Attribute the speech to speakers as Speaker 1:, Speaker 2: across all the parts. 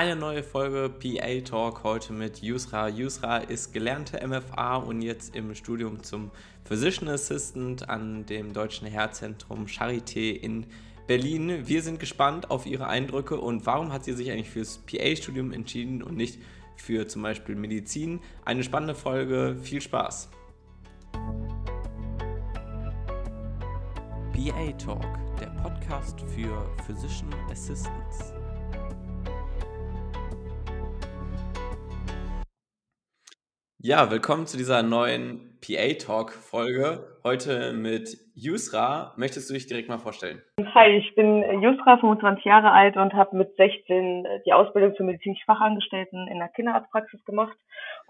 Speaker 1: Eine neue Folge PA Talk heute mit Yusra. Yusra ist gelernte MFA und jetzt im Studium zum Physician Assistant an dem Deutschen Herzzentrum Charité in Berlin. Wir sind gespannt auf ihre Eindrücke und warum hat sie sich eigentlich fürs PA-Studium entschieden und nicht für zum Beispiel Medizin. Eine spannende Folge, viel Spaß. PA Talk, der Podcast für Physician Assistants. Ja, willkommen zu dieser neuen PA Talk Folge. Heute mit Yusra. Möchtest du dich direkt mal vorstellen?
Speaker 2: Hi, ich bin Yusra, 25 Jahre alt und habe mit 16 die Ausbildung zur medizinischen Fachangestellten in der Kinderarztpraxis gemacht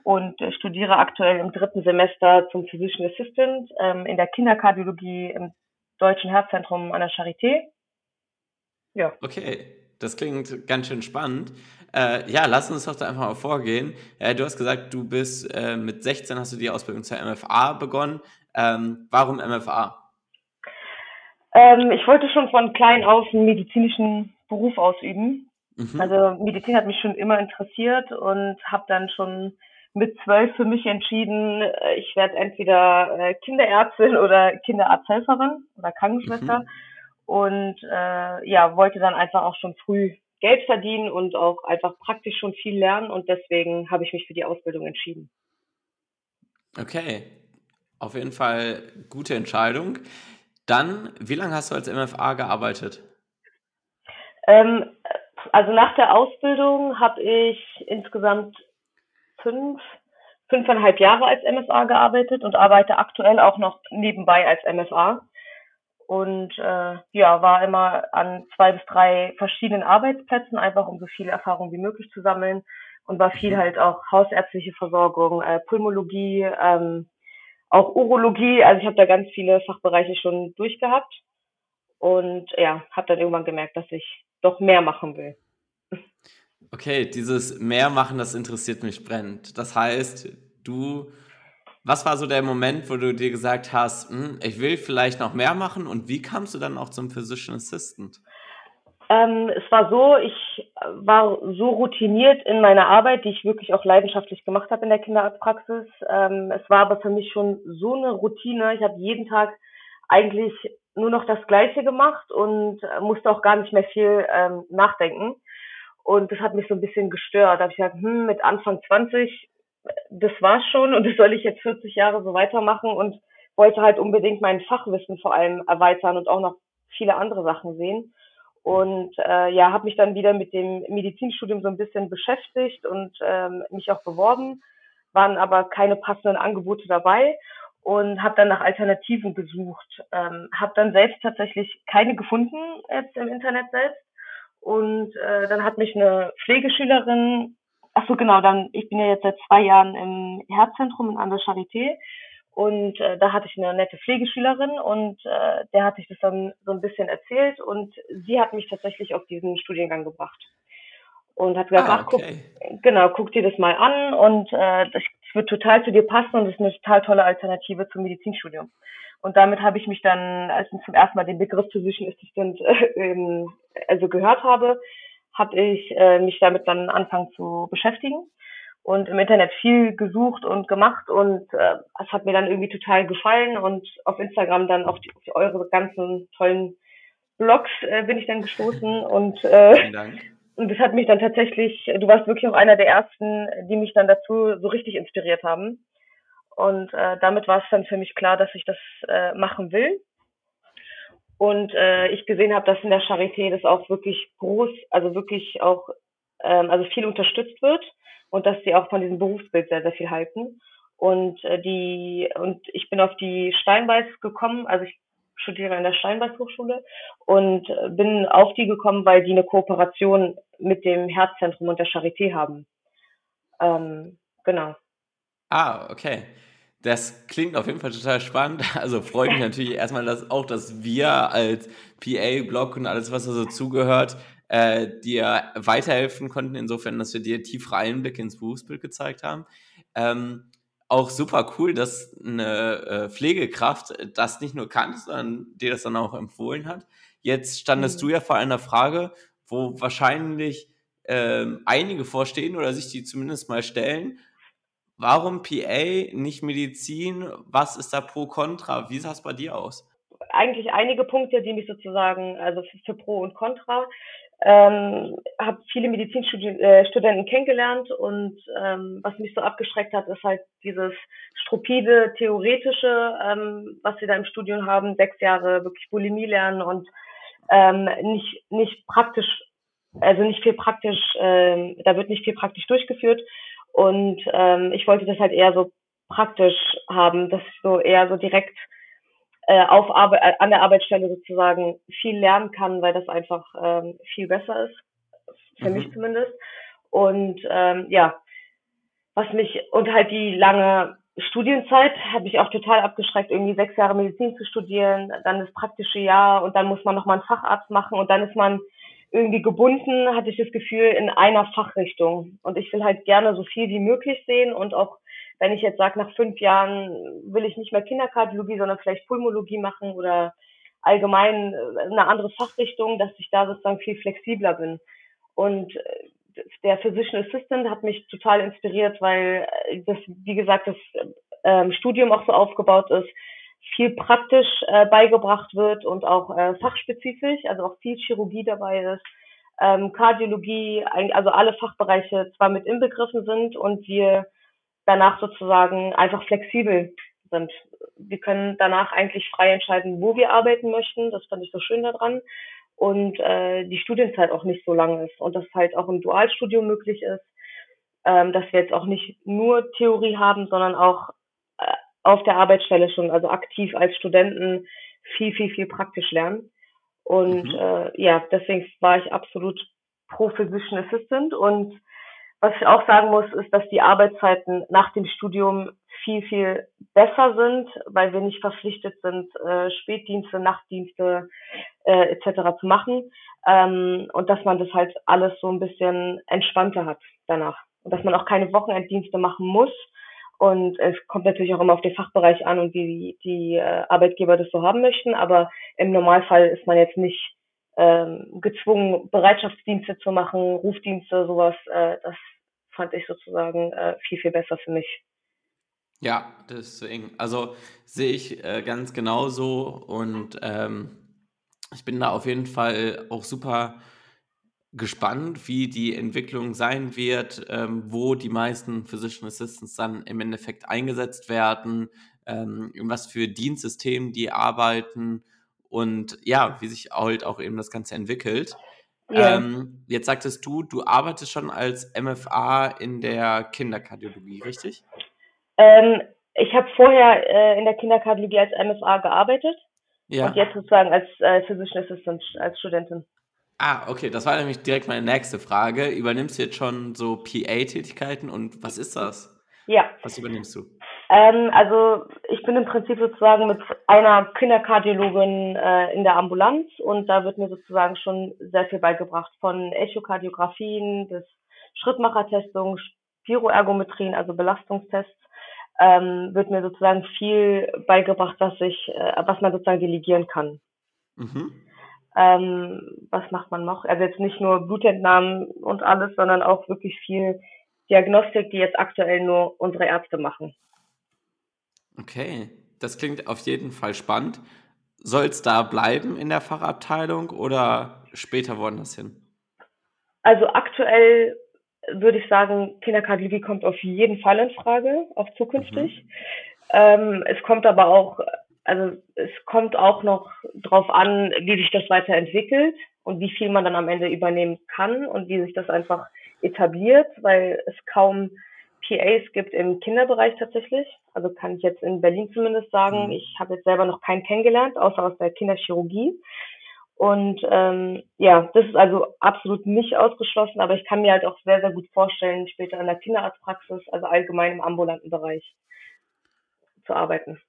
Speaker 2: und äh, studiere aktuell im dritten Semester zum Physician Assistant ähm, in der Kinderkardiologie im Deutschen Herzzentrum an der Charité.
Speaker 1: Ja. Okay, das klingt ganz schön spannend. Äh, ja, lass uns doch da einfach mal vorgehen. Äh, du hast gesagt, du bist äh, mit 16 hast du die Ausbildung zur MFA begonnen. Ähm, warum MFA?
Speaker 2: Ähm, ich wollte schon von klein auf einen medizinischen Beruf ausüben. Mhm. Also Medizin hat mich schon immer interessiert und habe dann schon mit zwölf für mich entschieden, äh, ich werde entweder äh, Kinderärztin oder Kinderarzthelferin oder Krankenschwester. Mhm. Und äh, ja, wollte dann einfach auch schon früh Geld verdienen und auch einfach praktisch schon viel lernen und deswegen habe ich mich für die Ausbildung entschieden.
Speaker 1: Okay, auf jeden Fall gute Entscheidung. Dann, wie lange hast du als MFA gearbeitet?
Speaker 2: Ähm, also nach der Ausbildung habe ich insgesamt fünf, fünfeinhalb Jahre als MFA gearbeitet und arbeite aktuell auch noch nebenbei als MFA und äh, ja, war immer an zwei bis drei verschiedenen Arbeitsplätzen, einfach um so viel Erfahrung wie möglich zu sammeln und war viel mhm. halt auch hausärztliche Versorgung, äh, Pulmologie, ähm, auch Urologie. Also ich habe da ganz viele Fachbereiche schon durchgehabt und ja, habe dann irgendwann gemerkt, dass ich doch mehr machen will.
Speaker 1: Okay, dieses mehr machen, das interessiert mich brennend. Das heißt, du was war so der Moment, wo du dir gesagt hast, hm, ich will vielleicht noch mehr machen und wie kamst du dann auch zum Physician Assistant?
Speaker 2: Ähm, es war so, ich war so routiniert in meiner Arbeit, die ich wirklich auch leidenschaftlich gemacht habe in der Kinderarztpraxis. Ähm, es war aber für mich schon so eine Routine. Ich habe jeden Tag eigentlich nur noch das Gleiche gemacht und musste auch gar nicht mehr viel ähm, nachdenken. Und das hat mich so ein bisschen gestört. Da habe ich gesagt, hm, mit Anfang 20 das war's schon und das soll ich jetzt 40 Jahre so weitermachen und wollte halt unbedingt mein Fachwissen vor allem erweitern und auch noch viele andere Sachen sehen. Und äh, ja, habe mich dann wieder mit dem Medizinstudium so ein bisschen beschäftigt und ähm, mich auch beworben, waren aber keine passenden Angebote dabei und habe dann nach Alternativen gesucht. Ähm, habe dann selbst tatsächlich keine gefunden jetzt im Internet selbst. Und äh, dann hat mich eine Pflegeschülerin Ach so, genau, dann, ich bin ja jetzt seit zwei Jahren im Herzzentrum in an der Charité und äh, da hatte ich eine nette Pflegeschülerin und äh, der hatte ich das dann so ein bisschen erzählt und sie hat mich tatsächlich auf diesen Studiengang gebracht und hat gesagt, ah, okay. ach, guck, genau, guck dir das mal an und äh, das wird total zu dir passen und das ist eine total tolle Alternative zum Medizinstudium. Und damit habe ich mich dann, als ich zum ersten Mal den Begriff Physician Assistant äh, also gehört habe, habe ich äh, mich damit dann angefangen zu beschäftigen und im Internet viel gesucht und gemacht und äh, es hat mir dann irgendwie total gefallen und auf Instagram dann auf, die, auf die eure ganzen tollen Blogs äh, bin ich dann gestoßen und äh, Vielen Dank. und das hat mich dann tatsächlich, du warst wirklich auch einer der ersten, die mich dann dazu so richtig inspiriert haben und äh, damit war es dann für mich klar, dass ich das äh, machen will und äh, ich gesehen habe, dass in der Charité das auch wirklich groß, also wirklich auch, ähm, also viel unterstützt wird und dass sie auch von diesem Berufsbild sehr, sehr viel halten. Und äh, die, und ich bin auf die Steinbeiß gekommen, also ich studiere in der Steinbeiß Hochschule und bin auf die gekommen, weil die eine Kooperation mit dem Herzzentrum und der Charité haben. Ähm, genau.
Speaker 1: Ah, okay. Das klingt auf jeden Fall total spannend. Also freut mich natürlich erstmal, dass auch, dass wir als PA-Blog und alles, was da so zugehört, äh, dir weiterhelfen konnten, insofern, dass wir dir tiefere Einblicke ins Berufsbild gezeigt haben. Ähm, auch super cool, dass eine äh, Pflegekraft das nicht nur kannte, sondern dir das dann auch empfohlen hat. Jetzt standest mhm. du ja vor einer Frage, wo wahrscheinlich ähm, einige vorstehen oder sich die zumindest mal stellen. Warum PA, nicht Medizin? Was ist da pro kontra? Wie sah es bei dir aus?
Speaker 2: Eigentlich einige Punkte, die mich sozusagen, also für, Pro und Contra, ähm, habe viele Medizinstudenten äh, kennengelernt und ähm, was mich so abgeschreckt hat, ist halt dieses stupide, theoretische, ähm, was wir da im Studium haben, sechs Jahre wirklich Bulimie lernen und ähm, nicht, nicht praktisch, also nicht viel praktisch, ähm, da wird nicht viel praktisch durchgeführt und ähm, ich wollte das halt eher so praktisch haben, dass ich so eher so direkt äh, auf Arbeit, äh, an der Arbeitsstelle sozusagen viel lernen kann, weil das einfach ähm, viel besser ist, für mhm. mich zumindest. Und ähm, ja, was mich und halt die lange Studienzeit habe ich auch total abgeschreckt, irgendwie sechs Jahre Medizin zu studieren, dann das praktische Jahr und dann muss man nochmal einen Facharzt machen und dann ist man irgendwie gebunden, hatte ich das Gefühl, in einer Fachrichtung. Und ich will halt gerne so viel wie möglich sehen und auch, wenn ich jetzt sage, nach fünf Jahren will ich nicht mehr Kinderkardiologie, sondern vielleicht Pulmologie machen oder allgemein äh, eine andere Fachrichtung, dass ich da sozusagen viel flexibler bin. Und äh, der Physician Assistant hat mich total inspiriert, weil äh, das, wie gesagt, das ähm, Studium auch so aufgebaut ist, viel praktisch äh, beigebracht wird und auch äh, fachspezifisch, also auch viel Chirurgie dabei ist, ähm, Kardiologie, also alle Fachbereiche zwar mit inbegriffen sind und wir danach sozusagen einfach flexibel sind. Wir können danach eigentlich frei entscheiden, wo wir arbeiten möchten. Das fand ich so schön daran. Und äh, die Studienzeit auch nicht so lang ist und dass halt auch im Dualstudium möglich ist, ähm, dass wir jetzt auch nicht nur Theorie haben, sondern auch auf der Arbeitsstelle schon, also aktiv als Studenten viel, viel, viel praktisch lernen. Und mhm. äh, ja, deswegen war ich absolut pro Physician Assistant. Und was ich auch sagen muss, ist, dass die Arbeitszeiten nach dem Studium viel, viel besser sind, weil wir nicht verpflichtet sind, äh, Spätdienste, Nachtdienste äh, etc. zu machen. Ähm, und dass man das halt alles so ein bisschen entspannter hat danach. Und dass man auch keine Wochenenddienste machen muss, und es kommt natürlich auch immer auf den Fachbereich an und wie die äh, Arbeitgeber das so haben möchten. Aber im Normalfall ist man jetzt nicht ähm, gezwungen, Bereitschaftsdienste zu machen, Rufdienste, sowas. Äh, das fand ich sozusagen äh, viel, viel besser für mich.
Speaker 1: Ja, deswegen, also sehe ich äh, ganz genauso und ähm, ich bin da auf jeden Fall auch super gespannt, wie die Entwicklung sein wird, ähm, wo die meisten Physician Assistants dann im Endeffekt eingesetzt werden, ähm, in was für Dienstsystemen die arbeiten und ja, wie sich halt auch eben das Ganze entwickelt. Ja. Ähm, jetzt sagtest du, du arbeitest schon als MFA in der Kinderkardiologie, richtig?
Speaker 2: Ähm, ich habe vorher äh, in der Kinderkardiologie als MFA gearbeitet ja. und jetzt sozusagen als äh, Physician Assistant, als Studentin.
Speaker 1: Ah, okay, das war nämlich direkt meine nächste Frage. Übernimmst du jetzt schon so PA-Tätigkeiten und was ist das?
Speaker 2: Ja.
Speaker 1: Was übernimmst du?
Speaker 2: Ähm, also ich bin im Prinzip sozusagen mit einer Kinderkardiologin äh, in der Ambulanz und da wird mir sozusagen schon sehr viel beigebracht von Echokardiografien bis Schrittmachertestung, Spiroergometrien, also Belastungstests. Ähm, wird mir sozusagen viel beigebracht, was ich, äh, was man sozusagen delegieren kann. Mhm. Ähm, was macht man noch? Also jetzt nicht nur Blutentnahmen und alles, sondern auch wirklich viel Diagnostik, die jetzt aktuell nur unsere Ärzte machen.
Speaker 1: Okay, das klingt auf jeden Fall spannend. Soll es da bleiben in der Fachabteilung oder später woanders hin?
Speaker 2: Also aktuell würde ich sagen, Kinderkardiologie kommt auf jeden Fall in Frage, auch zukünftig. Mhm. Ähm, es kommt aber auch also es kommt auch noch drauf an, wie sich das weiterentwickelt und wie viel man dann am Ende übernehmen kann und wie sich das einfach etabliert, weil es kaum PAs gibt im Kinderbereich tatsächlich. Also kann ich jetzt in Berlin zumindest sagen. Mhm. Ich habe jetzt selber noch keinen kennengelernt, außer aus der Kinderchirurgie. Und ähm, ja, das ist also absolut nicht ausgeschlossen, aber ich kann mir halt auch sehr, sehr gut vorstellen, später in der Kinderarztpraxis, also allgemein im ambulanten Bereich zu arbeiten.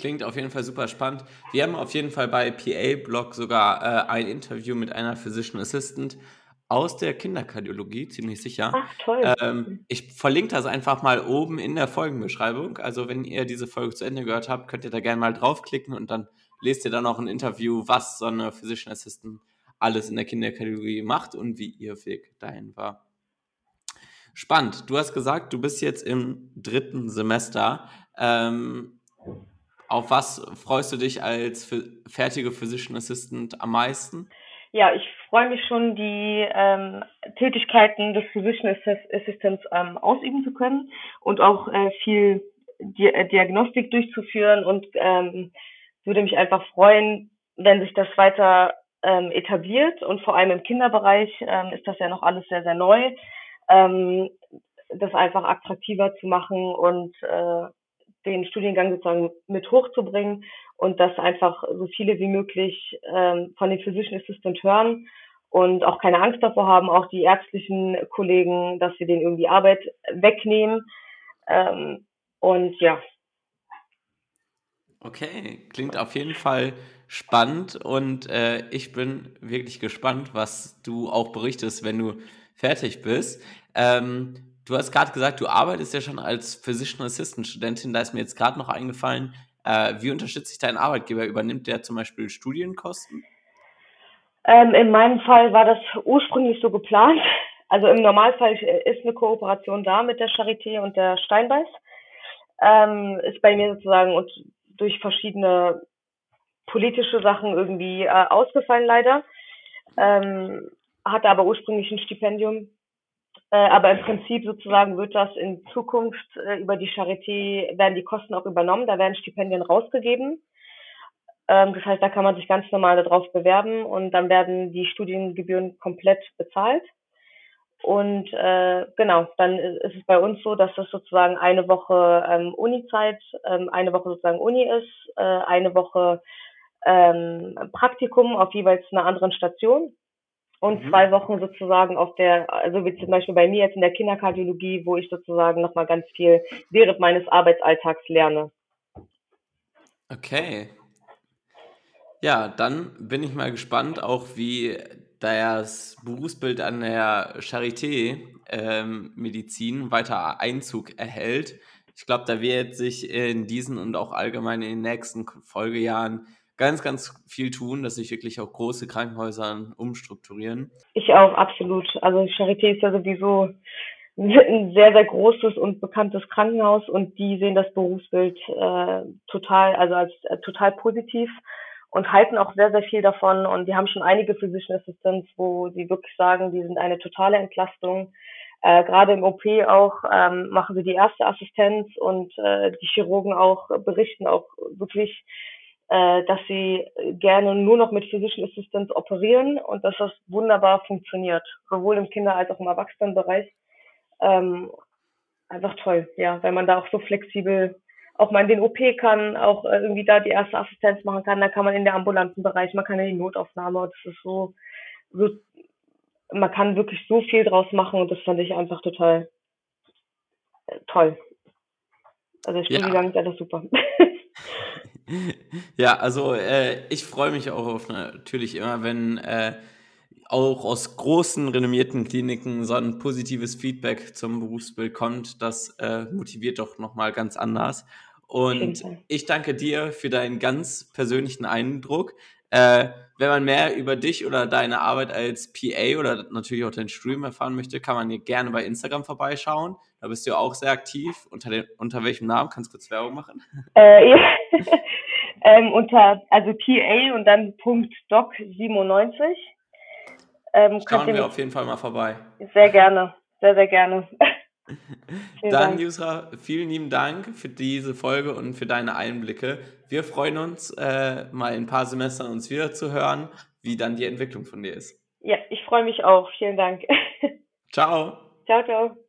Speaker 1: Klingt auf jeden Fall super spannend. Wir haben auf jeden Fall bei PA-Blog sogar äh, ein Interview mit einer Physician Assistant aus der Kinderkardiologie, ziemlich sicher.
Speaker 2: Ach, toll.
Speaker 1: Ähm, ich verlinke das einfach mal oben in der Folgenbeschreibung. Also, wenn ihr diese Folge zu Ende gehört habt, könnt ihr da gerne mal draufklicken und dann lest ihr dann auch ein Interview, was so eine Physician Assistant alles in der Kinderkategorie macht und wie ihr Weg dahin war. Spannend. Du hast gesagt, du bist jetzt im dritten Semester. Ähm, auf was freust du dich als fertige Physician Assistant am meisten?
Speaker 2: Ja, ich freue mich schon, die ähm, Tätigkeiten des Physician Assistants ähm, ausüben zu können und auch äh, viel Di äh, Diagnostik durchzuführen und ähm, würde mich einfach freuen, wenn sich das weiter ähm, etabliert und vor allem im Kinderbereich ähm, ist das ja noch alles sehr, sehr neu, ähm, das einfach attraktiver zu machen und äh, den Studiengang sozusagen mit hochzubringen und dass einfach so viele wie möglich ähm, von den Physician Assistant hören und auch keine Angst davor haben, auch die ärztlichen Kollegen, dass sie denen irgendwie Arbeit wegnehmen. Ähm, und ja.
Speaker 1: Okay, klingt auf jeden Fall spannend und äh, ich bin wirklich gespannt, was du auch berichtest, wenn du fertig bist. Ähm, du hast gerade gesagt, du arbeitest ja schon als Physician Assistant Studentin. Da ist mir jetzt gerade noch eingefallen, äh, wie unterstützt sich dein Arbeitgeber? Übernimmt der zum Beispiel Studienkosten?
Speaker 2: Ähm, in meinem Fall war das ursprünglich so geplant. Also im Normalfall ist eine Kooperation da mit der Charité und der Steinbeiß. Ähm, ist bei mir sozusagen und durch verschiedene politische Sachen irgendwie äh, ausgefallen leider. Ähm, hatte aber ursprünglich ein Stipendium äh, aber im Prinzip sozusagen wird das in Zukunft äh, über die Charité, werden die Kosten auch übernommen, da werden Stipendien rausgegeben. Ähm, das heißt, da kann man sich ganz normal darauf bewerben und dann werden die Studiengebühren komplett bezahlt. Und äh, genau, dann ist es bei uns so, dass das sozusagen eine Woche ähm, Uni-Zeit, ähm, eine Woche sozusagen Uni ist, äh, eine Woche ähm, Praktikum auf jeweils einer anderen Station und mhm. zwei Wochen sozusagen auf der, also wie zum Beispiel bei mir jetzt in der Kinderkardiologie, wo ich sozusagen nochmal ganz viel während meines Arbeitsalltags lerne.
Speaker 1: Okay. Ja, dann bin ich mal gespannt, auch wie das Berufsbild an der Charité ähm, Medizin weiter Einzug erhält. Ich glaube, da wird sich in diesen und auch allgemein in den nächsten Folgejahren ganz, ganz viel tun, dass sich wirklich auch große Krankenhäuser umstrukturieren.
Speaker 2: Ich auch, absolut. Also Charité ist ja sowieso ein sehr, sehr großes und bekanntes Krankenhaus und die sehen das Berufsbild äh, total, also als äh, total positiv und halten auch sehr, sehr viel davon. Und die haben schon einige Physician Assistants, wo sie wirklich sagen, die sind eine totale Entlastung. Äh, Gerade im OP auch ähm, machen sie die erste Assistenz und äh, die Chirurgen auch berichten auch wirklich äh, dass sie gerne nur noch mit Physician Assistants operieren und dass das wunderbar funktioniert, sowohl im Kinder- als auch im Erwachsenenbereich. Ähm, einfach toll, ja, weil man da auch so flexibel auch mal in den OP kann, auch äh, irgendwie da die erste Assistenz machen kann, da kann man in der ambulanten Bereich, man kann in die Notaufnahme, das ist so, so man kann wirklich so viel draus machen und das fand ich einfach total äh, toll. Also der Studiengang ja. ist einfach super.
Speaker 1: Ja, also äh, ich freue mich auch auf natürlich immer, wenn äh, auch aus großen, renommierten Kliniken so ein positives Feedback zum Berufsbild kommt. Das äh, motiviert doch nochmal ganz anders. Und ich danke dir für deinen ganz persönlichen Eindruck. Äh, wenn man mehr über dich oder deine Arbeit als PA oder natürlich auch dein Studium erfahren möchte, kann man hier gerne bei Instagram vorbeischauen. Da bist du auch sehr aktiv. Unter, den, unter welchem Namen? Kannst du kurz Werbung machen?
Speaker 2: Äh, ja. ähm, unter, also PA und dann Punkt Doc 97.
Speaker 1: Ähm, Schauen wir auf jeden Fall mal vorbei.
Speaker 2: Sehr gerne, sehr, sehr gerne.
Speaker 1: Dann, Dank. Yusra, vielen lieben Dank für diese Folge und für deine Einblicke. Wir freuen uns, äh, mal in ein paar Semestern uns wieder zu hören, wie dann die Entwicklung von dir ist.
Speaker 2: Ja, ich freue mich auch. Vielen Dank.
Speaker 1: Ciao.
Speaker 2: Ciao, ciao.